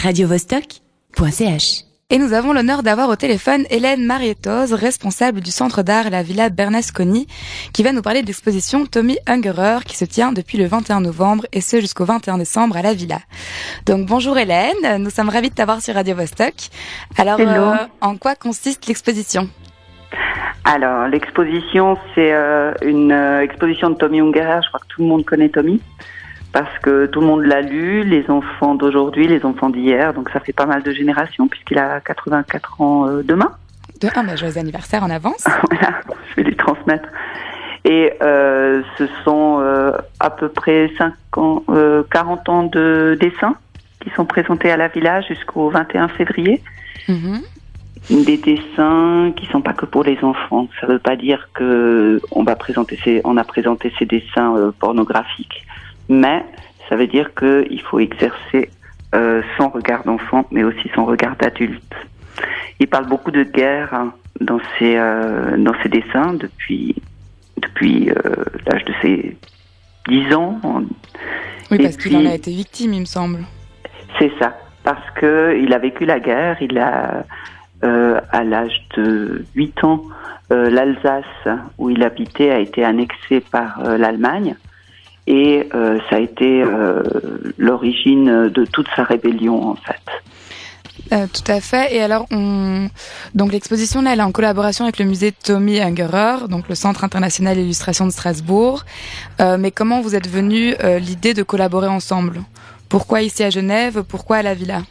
radiovostok.ch. Et nous avons l'honneur d'avoir au téléphone Hélène Mariettos, responsable du centre d'art La Villa Bernasconi, qui va nous parler de l'exposition Tommy Ungerer qui se tient depuis le 21 novembre et ce jusqu'au 21 décembre à la Villa. Donc bonjour Hélène, nous sommes ravis de t'avoir sur Radio Vostok. Alors euh, en quoi consiste l'exposition? Alors l'exposition c'est euh, une euh, exposition de Tommy Ungerer, je crois que tout le monde connaît Tommy parce que tout le monde l'a lu, les enfants d'aujourd'hui, les enfants d'hier, donc ça fait pas mal de générations puisqu'il a 84 ans euh, demain. De un, bah, joyeux anniversaire en avance. voilà, je vais lui transmettre. Et euh, ce sont euh, à peu près 5 ans, 40 ans de dessins qui sont présentés à la villa jusqu'au 21 février. Mhm. Des dessins qui sont pas que pour les enfants. Ça veut pas dire que on va présenter ces, on a présenté ces dessins pornographiques mais ça veut dire qu'il faut exercer euh, son regard d'enfant, mais aussi son regard d'adulte. Il parle beaucoup de guerre hein, dans ses euh, dans ses dessins depuis depuis euh, l'âge de ses 10 ans. Oui, parce qu'il en a été victime, il me semble. C'est ça, parce que il a vécu la guerre. Il a à l'âge de 8 ans, l'Alsace où il habitait a été annexée par l'Allemagne et euh, ça a été euh, l'origine de toute sa rébellion en fait. Euh, tout à fait. Et alors, on... donc l'exposition elle est en collaboration avec le musée Tommy Ungerer, donc le Centre international d'illustration de Strasbourg. mais comment vous êtes venu l'idée de collaborer ensemble? Pourquoi ici à Genève? Pourquoi à la Villa?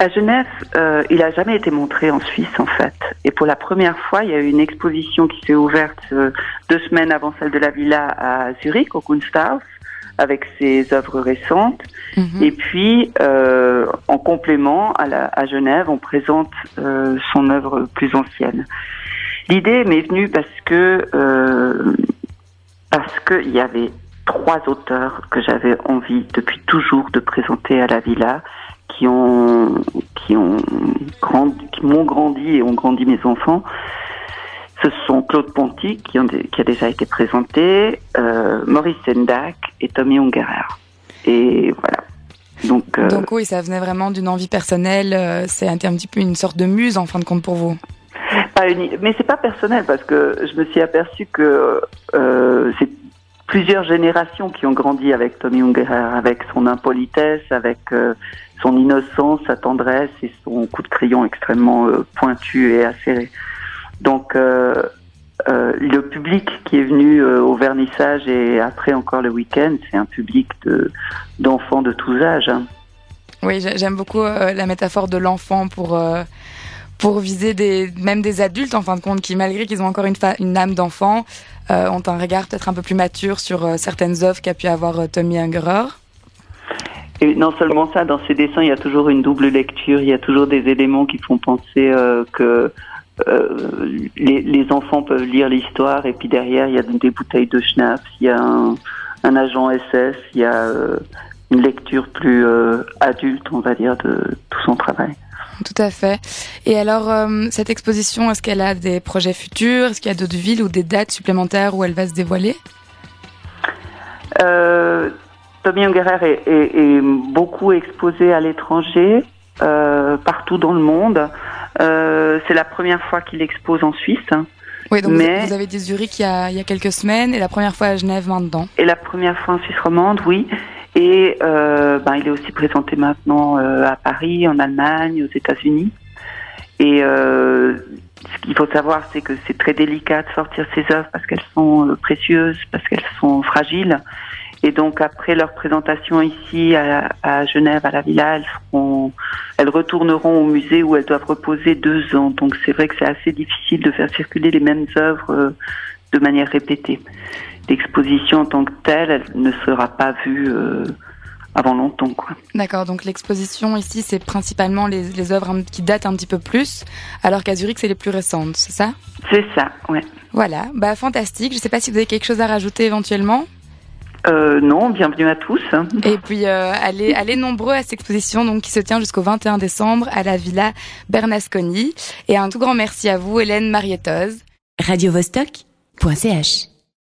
À Genève, euh, il a jamais été montré en Suisse en fait. Et pour la première fois, il y a eu une exposition qui s'est ouverte euh, deux semaines avant celle de la Villa à Zurich, au Kunsthaus, avec ses œuvres récentes. Mhm. Et puis, euh, en complément, à, la, à, Genève, on présente euh, son œuvre plus ancienne. L'idée m'est venue parce que euh, parce qu'il y avait trois auteurs que j'avais envie depuis toujours de présenter à la Villa qui ont qui ont grandi, qui m'ont grandi et ont grandi mes enfants. Ce sont Claude Ponty qui, ont, qui a déjà été présenté, euh, Maurice Sendak et Tommy Ungerer. Et voilà. Donc, euh, Donc oui, ça venait vraiment d'une envie personnelle. Euh, c'est un, un petit peu une sorte de muse en fin de compte pour vous. Pas une, mais c'est pas personnel parce que je me suis aperçu que euh, c'est plusieurs générations qui ont grandi avec Tommy Ungerer, avec son impolitesse, avec euh, son innocence, sa tendresse et son coup de crayon extrêmement euh, pointu et acéré. Donc euh, le public qui est venu au vernissage et après encore le week-end, c'est un public de d'enfants de tous âges. Hein. Oui, j'aime beaucoup la métaphore de l'enfant pour pour viser même des adultes en fin de compte qui malgré qu'ils ont encore une âme d'enfant ont un regard peut-être un peu plus mature sur certaines œuvres qu'a pu avoir Tommy Ungerer. Et non seulement ça, dans ces dessins, il y a toujours une double lecture, il y a toujours des éléments qui font penser euh, que euh, les, enfants peuvent lire l'histoire et puis derrière, il y a des bouteilles de schnapps, il y a un, agent SS, il y a euh, une lecture plus euh, adulte, on va dire, de tout son travail. Tout à fait. Et alors, euh, cette exposition, est-ce qu'elle a des projets futurs? Est-ce qu'il y a d'autres villes ou des dates supplémentaires où elle va se dévoiler? Euh, Tommy Ungerer est, beaucoup exposé à l'étranger, euh, partout dans le monde. Euh, c'est la première fois qu'il expose en Suisse. Oui, donc Mais, vous avez dit Zurich il y, a, il y a quelques semaines et la première fois à Genève maintenant. Et la première fois en Suisse romande, oui. Et euh, ben, il est aussi présenté maintenant euh, à Paris, en Allemagne, aux États-Unis. Et euh, ce qu'il faut savoir, c'est que c'est très délicat de sortir ces œuvres parce qu'elles sont précieuses, parce qu'elles sont fragiles. Et donc après leur présentation ici à, Genève, à la Villa, elles, seront, elles retourneront au musée où elles doivent reposer deux ans. Donc c'est vrai que c'est assez difficile de faire circuler les mêmes œuvres de manière répétée. L'exposition en tant que telle, elle ne sera pas vue euh, avant longtemps. Quoi. D'accord, donc l'exposition ici, c'est principalement les, les œuvres qui datent un petit peu plus, alors qu'à Zurich, c'est les plus récentes, c'est ça? C'est ça, ouais. Voilà, bah fantastique. Je ne sais pas si vous avez quelque chose à rajouter éventuellement euh, non, bienvenue à tous. Et puis euh, allez, allez nombreux à cette exposition donc qui se tient jusqu'au 21 décembre à la Villa Bernasconi. Et un tout grand merci à vous, Hélène Mariettoz. Radio -Vostok